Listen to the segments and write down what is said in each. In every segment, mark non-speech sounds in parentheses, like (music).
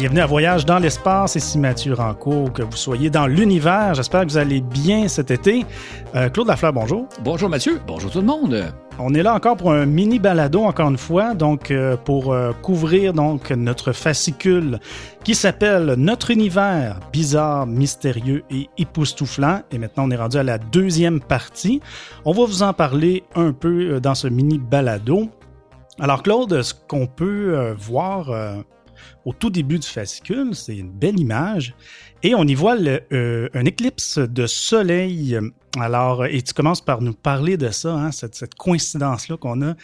Bienvenue à Voyage dans l'espace, ici Mathieu Rancourt, que vous soyez dans l'univers. J'espère que vous allez bien cet été. Euh, Claude Lafleur, bonjour. Bonjour Mathieu, bonjour tout le monde. On est là encore pour un mini balado, encore une fois, donc euh, pour euh, couvrir donc notre fascicule qui s'appelle Notre univers bizarre, mystérieux et époustouflant. Et maintenant, on est rendu à la deuxième partie. On va vous en parler un peu dans ce mini balado. Alors Claude, ce qu'on peut voir au tout début du fascicule, c'est une belle image. Et on y voit euh, un éclipse de soleil. Alors, et tu commences par nous parler de ça, hein, cette, cette coïncidence-là qu'on a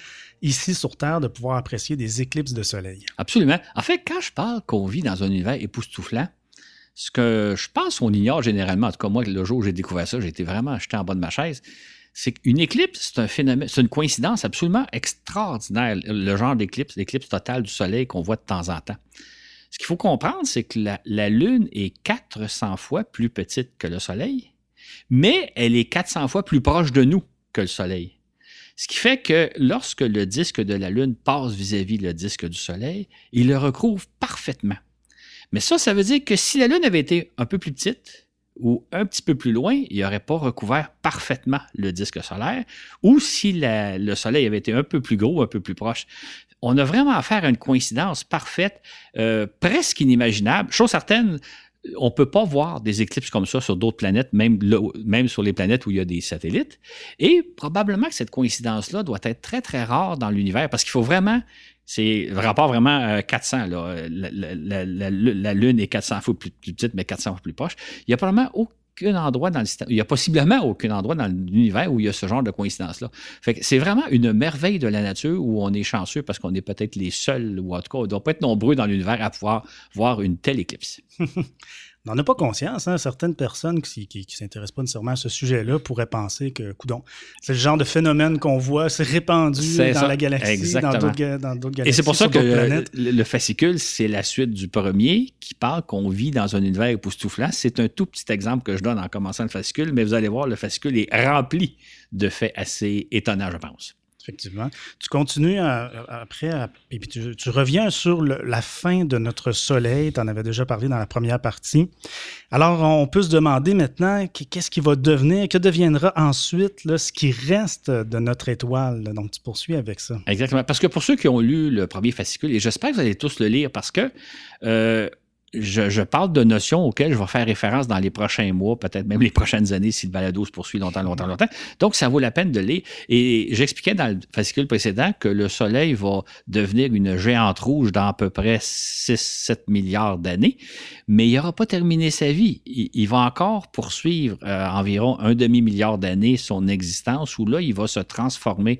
ici sur Terre de pouvoir apprécier des éclipses de soleil. Absolument. En fait, quand je parle qu'on vit dans un univers époustouflant, ce que je pense qu'on ignore généralement, en tout cas moi, le jour où j'ai découvert ça, été vraiment jeté en bas de ma chaise, c'est qu'une éclipse, c'est un phénomène, c'est une coïncidence absolument extraordinaire, le genre d'éclipse, l'éclipse totale du Soleil qu'on voit de temps en temps. Ce qu'il faut comprendre, c'est que la, la Lune est 400 fois plus petite que le Soleil, mais elle est 400 fois plus proche de nous que le Soleil. Ce qui fait que lorsque le disque de la Lune passe vis-à-vis le disque du Soleil, il le recouvre parfaitement. Mais ça, ça veut dire que si la Lune avait été un peu plus petite ou un petit peu plus loin, il n'aurait pas recouvert parfaitement le disque solaire, ou si le Soleil avait été un peu plus gros, un peu plus proche. On a vraiment affaire à une coïncidence parfaite, euh, presque inimaginable. Chose certaine, on ne peut pas voir des éclipses comme ça sur d'autres planètes, même, même sur les planètes où il y a des satellites. Et probablement que cette coïncidence-là doit être très, très rare dans l'univers parce qu'il faut vraiment. C'est vraiment euh, 400. Là. La, la- Lune est 400 fois plus, petite, mais 400 fois plus proche. Il n'y a probablement aucun endroit dans le. Il y a possiblement aucun endroit dans l'univers où il y a ce genre de coïncidence-là. C'est vraiment une merveille de la nature où on est chanceux parce qu'on est peut-être les seuls, ou en tout cas, on ne doit pas être nombreux dans l'univers à pouvoir voir une telle éclipse. (laughs) On n'en a pas conscience. Hein? Certaines personnes qui ne s'intéressent pas nécessairement à ce sujet-là pourraient penser que, coudon, c'est le genre de phénomène qu'on voit, c'est répandu dans ça. la galaxie, dans Exactement. dans d'autres galaxies. Et c'est pour ça que euh, le, le fascicule, c'est la suite du premier qui parle qu'on vit dans un univers époustouflant. C'est un tout petit exemple que je donne en commençant le fascicule, mais vous allez voir, le fascicule est rempli de faits assez étonnants, je pense. Effectivement. Tu continues après, et puis tu, reviens sur la fin de notre Soleil. Tu en avais déjà parlé dans la première partie. Alors, on peut se demander maintenant qu- qu'est-ce qui va devenir, que deviendra ensuite ce qui reste de notre étoile? Donc, tu poursuis avec ça. Exactement. Parce que pour ceux qui ont lu le premier fascicule, et j'espère que vous allez tous le lire parce que euh, je, parle de notions auxquelles je vais faire référence dans les prochains mois, peut-être même les prochaines années si le balado se poursuit longtemps, longtemps, longtemps. Donc, ça vaut la peine de lire. Et j'expliquais dans le fascicule précédent que le Soleil va devenir une géante rouge dans à peu près 6-7 milliards d'années, mais il n'aura pas terminé sa vie. Il, il va encore poursuivre euh, environ un demi-milliard d'années son existence, où là, il va se transformer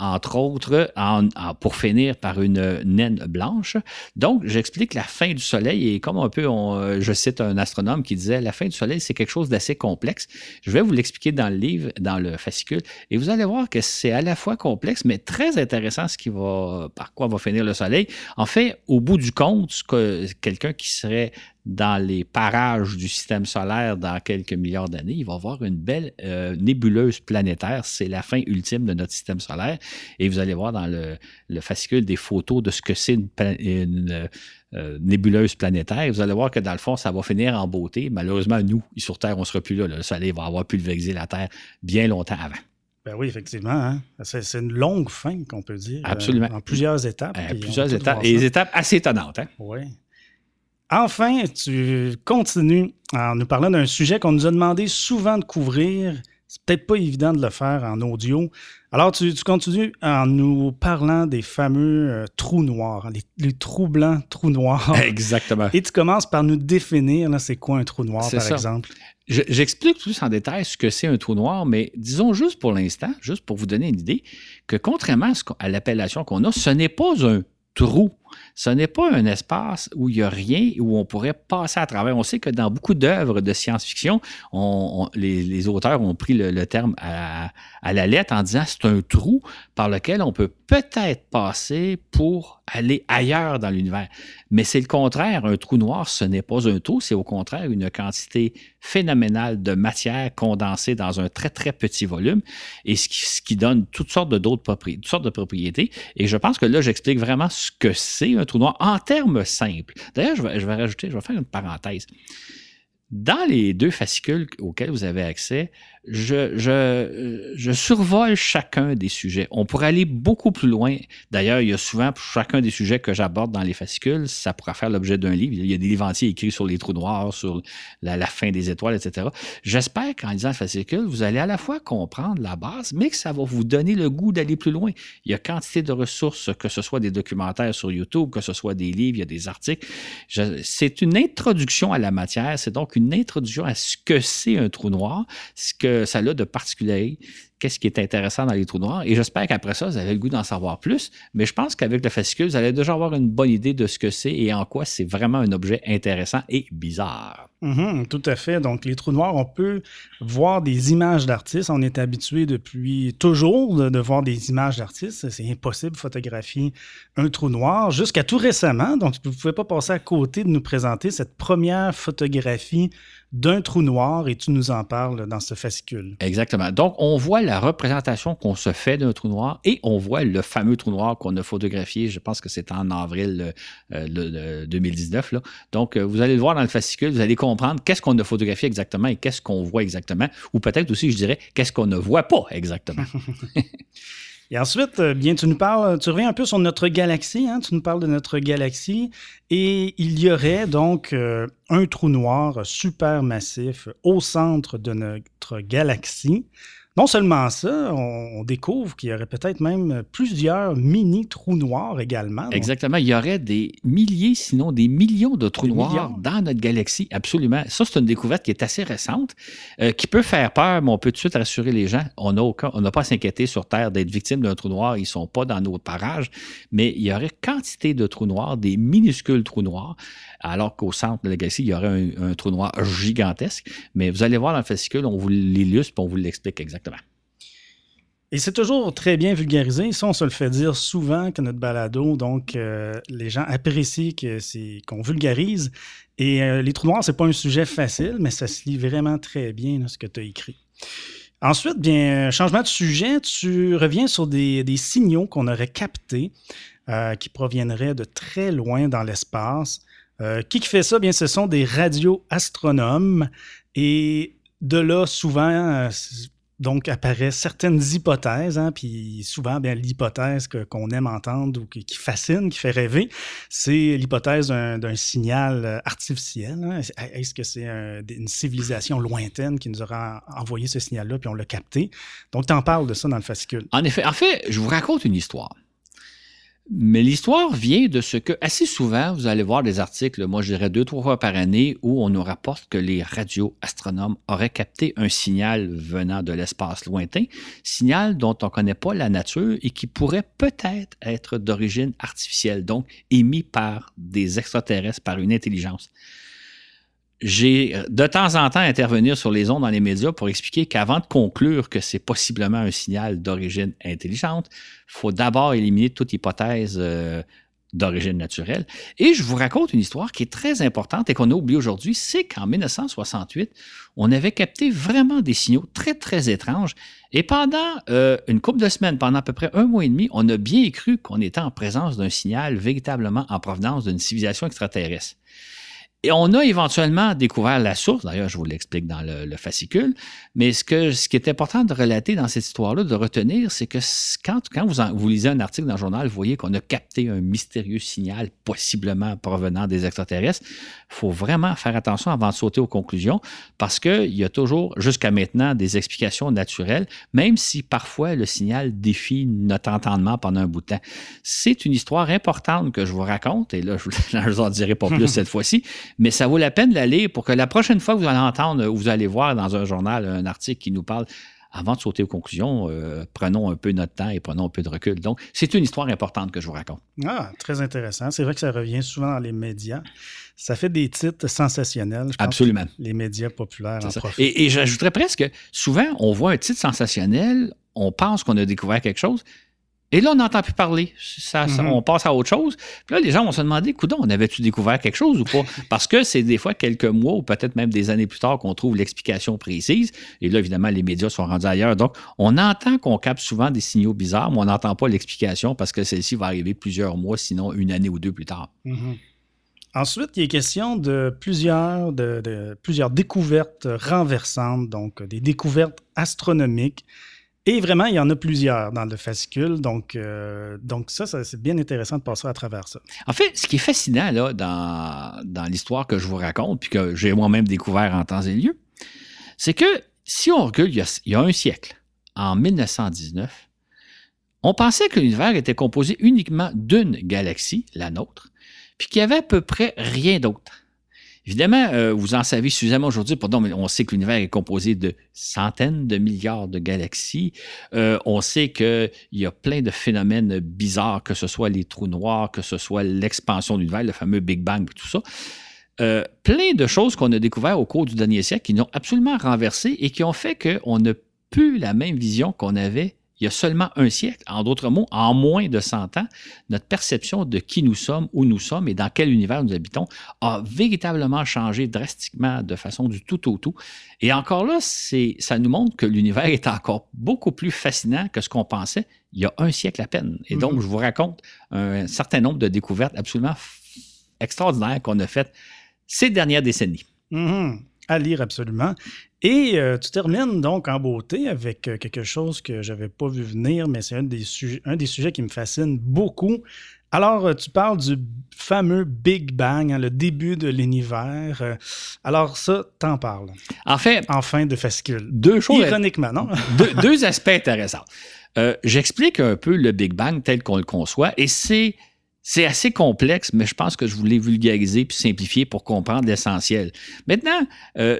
entre autres, pour finir par une naine blanche. Donc, j'explique la fin du Soleil et comme un peu, euh, je cite un astronome qui disait, la fin du Soleil, c'est quelque chose d'assez complexe. Je vais vous l'expliquer dans le livre, dans le fascicule, et vous allez voir que c'est à la fois complexe, mais très intéressant ce qui va, par quoi va finir le Soleil. En fait, au bout du compte, quelqu'un qui serait dans les parages du système solaire dans quelques milliards d'années, il va avoir une belle euh, nébuleuse planétaire. C'est la fin ultime de notre système solaire. Et vous allez voir dans le, le fascicule des photos de ce que c'est une, euh, nébuleuse planétaire. Vous allez voir que dans le fond, ça va finir en beauté. Malheureusement, nous, sur Terre, on ne sera plus là. Le Soleil va avoir pulvérisé la Terre bien longtemps avant. Ben oui, effectivement. hein. C'est une longue fin, qu'on peut dire. euh, Absolument. en plusieurs étapes. Euh, plusieurs étapes. Et des étapes assez étonnantes. Hein? Oui. Enfin, tu continues en nous parlant d'un sujet qu'on nous a demandé souvent de couvrir. C'est peut-être pas évident de le faire en audio. Alors, tu, tu continues en nous parlant des fameux euh, trous noirs, les, les trous blancs, trous noirs. (laughs) Exactement. Et tu commences par nous définir, là, c'est quoi un trou noir, par ça. exemple? Je- J'explique plus en détail ce que c'est un trou noir, mais disons juste pour l'instant, juste pour vous donner une idée, que contrairement à, à l'appellation qu'on a, ce n'est pas un trou. Ce n'est pas un espace où il n'y a rien, où on pourrait passer à travers. On sait que dans beaucoup d'œuvres de science-fiction, on- on- les, auteurs ont pris le, terme à, la lettre en disant c'est un trou par lequel on peut peut-être passer pour aller ailleurs dans l'univers. Mais c'est le contraire. Un trou noir, ce n'est pas un trou, c'est au contraire une quantité phénoménale de matière condensée dans un très, très petit volume et ce qui, donne toutes sortes d'autres de propriétés. Et je pense que là, j'explique vraiment ce que c'est c'est un trou noir en termes simples. D'ailleurs, je je vais rajouter, je vais faire une parenthèse. Dans les deux fascicules auxquels vous avez accès, je, survole chacun des sujets. On pourrait aller beaucoup plus loin. D'ailleurs, il y a souvent chacun des sujets que j'aborde dans les fascicules, ça pourra faire l'objet d'un livre. Il y a des livres entiers écrits sur les trous noirs, sur la, la fin des étoiles, etc. J'espère qu'en lisant le fascicule, vous allez à la fois comprendre la base, mais que ça va vous donner le goût d'aller plus loin. Il y a quantité de ressources, que ce soit des documentaires sur YouTube, que ce soit des livres, il y a des articles. C'est une introduction à la matière. C'est donc une introduction à ce que c'est un trou noir, ce que ça a de particulier, qu'est-ce qui est intéressant dans les trous noirs. Et j'espère qu'après ça, vous avez le goût d'en savoir plus. Mais je pense qu'avec le fascicule, vous allez déjà avoir une bonne idée de ce que c'est et en quoi c'est vraiment un objet intéressant et bizarre. Mm-hmm, tout à fait. Donc, les trous noirs, on peut voir des images d'artistes. On est habitué depuis toujours de, voir des images d'artistes. C'est impossible de photographier un trou noir jusqu'à tout récemment. Donc, vous ne pouvez pas passer à côté de nous présenter cette première photographie d'un trou noir et tu nous en parles dans ce fascicule. Exactement. Donc, on voit la représentation qu'on se fait d'un trou noir et on voit le fameux trou noir qu'on a photographié, je pense que c'est en avril 2019. Euh, là. Donc, euh, vous allez le voir dans le fascicule, vous allez qu'est-ce qu'on a photographié exactement et qu'est-ce qu'on voit exactement, ou peut-être aussi, je dirais, qu'est-ce qu'on ne voit pas exactement. (laughs) (laughs) Et ensuite, euh, bien, tu nous parles, tu reviens un peu sur notre galaxie, hein? tu nous parles de notre galaxie, et il y aurait donc euh, un trou noir super massif au centre de notre galaxie. Non seulement ça, on, découvre qu'il y aurait peut-être même plusieurs mini trous noirs également. Exactement. Il y aurait des milliers, sinon des millions de trous noirs dans notre galaxie. Absolument. Ça, c'est une découverte qui est assez récente, euh, qui peut faire peur, mais on peut tout de suite rassurer les gens. On n'a pas à s'inquiéter sur Terre d'être victime d'un trou noir. Ils ne sont pas dans nos parages, mais il y aurait quantité de trous noirs, des minuscules trous noirs alors qu'au centre de la galaxie, il y aurait un, trou noir gigantesque. Mais vous allez voir dans le fascicule, on vous l'illustre et on vous l'explique exactement. Et c'est toujours très bien vulgarisé. Ça, on se le fait dire souvent que notre balado, donc euh, les gens apprécient qu'on vulgarise. Et euh, les trous noirs, c'est pas un sujet facile, mais ça se lit vraiment très bien, ce que tu as écrit. Ensuite, bien, changement de sujet, tu reviens sur des, signaux qu'on aurait captés euh, qui proviendraient de très loin dans l'espace. Euh, qui fait ça? Bien, ce sont des radioastronomes. Et de là, souvent, euh, donc apparaissent certaines hypothèses, hein, puis souvent, bien, l'hypothèse qu'on aime entendre ou qui, fascine, qui fait rêver, c'est l'hypothèse d'un signal euh, artificiel. Hein. Est-ce que c'est une civilisation lointaine qui nous aura envoyé ce signal-là, puis on l'a capté? Donc, tu en parles de ça dans le fascicule. En effet, en fait, je vous raconte une histoire. Mais l'histoire vient de ce que, assez souvent, vous allez voir des articles, moi je dirais deux, trois fois par année, où on nous rapporte que les radioastronomes auraient capté un signal venant de l'espace lointain, signal dont on ne connaît pas la nature et qui pourrait peut-être être d'origine artificielle, donc émis par des extraterrestres, par une intelligence j'ai euh, de temps en temps intervenir sur les ondes dans les médias pour expliquer qu'avant de conclure que c'est possiblement un signal d'origine intelligente, faut d'abord éliminer toute hypothèse euh, d'origine naturelle. Et je vous raconte une histoire qui est très importante et qu'on a oublié aujourd'hui, c'est qu'en 1968, on avait capté vraiment des signaux très, très étranges. Et pendant euh, une couple de semaines, pendant à peu près un mois et demi, on a bien cru qu'on était en présence d'un signal véritablement en provenance d'une civilisation extraterrestre. Et on a éventuellement découvert la source, d'ailleurs, je vous l'explique dans le, fascicule, mais ce, que, ce qui est important de relater dans cette histoire-là, de retenir, c'est que quand, quand vous, vous lisez un article dans le journal, vous voyez qu'on a capté un mystérieux signal possiblement provenant des extraterrestres, il faut vraiment faire attention avant de sauter aux conclusions, parce qu'il y a toujours, jusqu'à maintenant, des explications naturelles, même si parfois le signal défie notre entendement pendant un bout de temps. C'est une histoire importante que je vous raconte, et là, je ne (laughs) vous en dirai pas plus (laughs) cette fois-ci, mais ça vaut la peine de la lire pour que la prochaine fois que vous allez entendre ou vous allez voir dans un journal un article qui nous parle, avant de sauter aux conclusions, euh, prenons un peu notre temps et prenons un peu de recul. Donc, c'est une histoire importante que je vous raconte. Ah, très intéressant. C'est vrai que ça revient souvent dans les médias. Ça fait des titres sensationnels. Je Absolument. les médias populaires en profitent. Et, et j'ajouterais presque, souvent, on voit un titre sensationnel, on pense qu'on a découvert quelque chose, Et là, on n'entend plus parler. Ça, ça- Mhm. On passe à autre chose. Puis là, les gens vont se demander, coudon, on avait-tu découvert quelque chose ou pas? (laughs) Parce que c'est des fois quelques mois ou peut-être même des années plus tard qu'on trouve l'explication précise. Et là, évidemment, les médias sont rendus ailleurs. Donc, on entend qu'on capte souvent des signaux bizarres, mais on n'entend pas l'explication parce que celle-ci va arriver plusieurs mois, sinon une année ou deux plus tard. Mhm. Ensuite, il est question de plusieurs, de, de plusieurs découvertes renversantes, donc des découvertes astronomiques. Et vraiment, il y en a plusieurs dans le fascicule. Donc, euh, donc ça, c'est bien intéressant de passer à travers ça. En fait, ce qui est fascinant dans, dans l'histoire que je vous raconte, puis que j'ai moi-même découvert en temps et lieu, c'est que si on recule il y, a, il y a un siècle, en 1919, on pensait que l'univers était composé uniquement d'une galaxie, la nôtre, puis qu'il y avait à peu près rien d'autre. Évidemment, euh, vous en savez suffisamment aujourd'hui dire, mais on sait que l'univers est composé de centaines de milliards de galaxies. Euh, on sait qu'il y a plein de phénomènes bizarres, que ce soit les trous noirs, que ce soit l'expansion de l'univers, le fameux Big Bang, tout ça. Euh, plein de choses qu'on a découvert au cours du dernier siècle qui nous ont absolument renversé et qui ont fait qu'on n'a plus la même vision qu'on avait il y a seulement un siècle. En d'autres mots, en moins de 100 ans, notre perception de qui nous sommes, où nous sommes et dans quel univers nous habitons a véritablement changé drastiquement de façon du tout au tout. Et encore là, ça nous montre que l'univers est encore beaucoup plus fascinant que ce qu'on pensait il y a un siècle à peine. Et donc, Mhm. je vous raconte un certain nombre de découvertes absolument extraordinaires qu'on a faites ces dernières décennies. Mhm. À lire absolument. Et euh, tu termines donc en beauté avec euh, quelque chose que j'avais pas vu venir, mais c'est un des, sujets, un des sujets qui me fascine beaucoup. Alors, euh, tu parles du fameux Big Bang, hein, le début de l'univers. Alors, ça, t'en parles. En fait, En fin de fascicule. deux choses. Ironiquement, non? (laughs) deux, deux aspects intéressants. Euh, J'explique un peu le Big Bang tel qu'on le conçoit et c'est. C'est assez complexe, mais je pense que je voulais vulgariser puis simplifier pour comprendre l'essentiel. Maintenant, euh,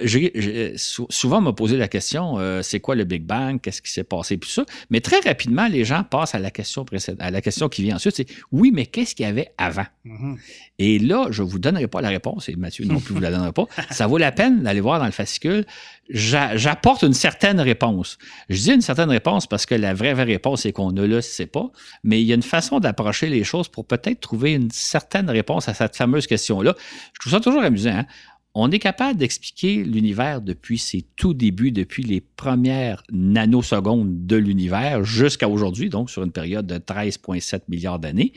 sou- souvent on m'a posé la question euh, c'est quoi le Big Bang? Qu'est-ce qui s'est passé? Puis ça. Mais très rapidement, les gens passent à la question précédente, à la question qui vient ensuite c'est oui, mais qu'est-ce qu'il y avait avant? Mhm. et là, je ne vous donnerai pas la réponse, et Mathieu non plus vous la donnera pas. (laughs) Ça vaut la peine d'aller voir dans le fascicule. J'a- J'apporte une certaine réponse. Je dis une certaine réponse parce que la vraie, vraie réponse, c'est qu'on ne le sait pas. Mais il y a une façon d'approcher les choses pour peut-être trouver une certaine réponse à cette fameuse question-là. Je trouve ça toujours amusant. hein. On est capable d'expliquer l'univers depuis ses tout débuts, depuis les premières nanosecondes de l'univers jusqu'à aujourd'hui, donc sur une période de 13,7 milliards d'années.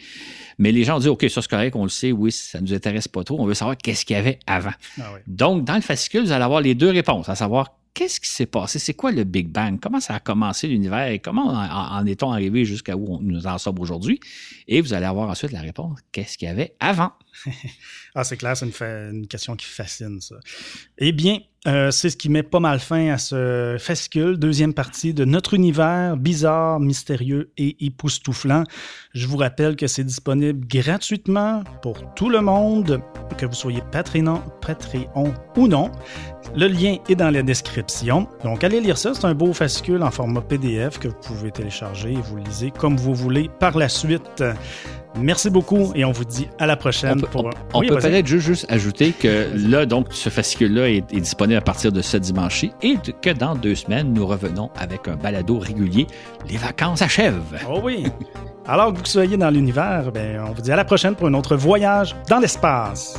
Mais les gens disent, OK, ça c'est correct, on le sait, oui, ça ne nous intéresse pas trop, on veut savoir qu'est-ce qu'il y avait avant. Ah oui. Donc, dans le fascicule, vous allez avoir les deux réponses, à savoir qu'est-ce qui s'est passé, c'est quoi le Big Bang, comment ça a commencé l'univers? Comment en, est-on arrivé jusqu'à où on- nous en sommes aujourd'hui? Et vous allez avoir ensuite la réponse, qu'est-ce qu'il y avait avant? (laughs) Ah, c'est clair, c'est une, une question qui fascine, ça. Eh bien, euh, c'est ce qui met pas mal fin à ce fascicule, deuxième partie de notre univers bizarre, mystérieux et époustouflant. Je vous rappelle que c'est disponible gratuitement pour tout le monde, que vous soyez Patreon, Patreon ou non. Le lien est dans la description. Donc, allez lire ça. C'est un beau fascicule en format PDF que vous pouvez télécharger et vous lisez comme vous voulez par la suite. Merci beaucoup et on vous dit à la prochaine On peut, pour on- un- on Oui, peut peut-être juste, juste ajouter que là, donc, ce fascicule-là est, est disponible à partir de ce dimanche et que dans deux semaines, nous revenons avec un balado régulier. Les vacances achèvent. Oh oui. Alors que vous soyez dans l'univers, ben, on vous dit à la prochaine pour un autre voyage dans l'espace.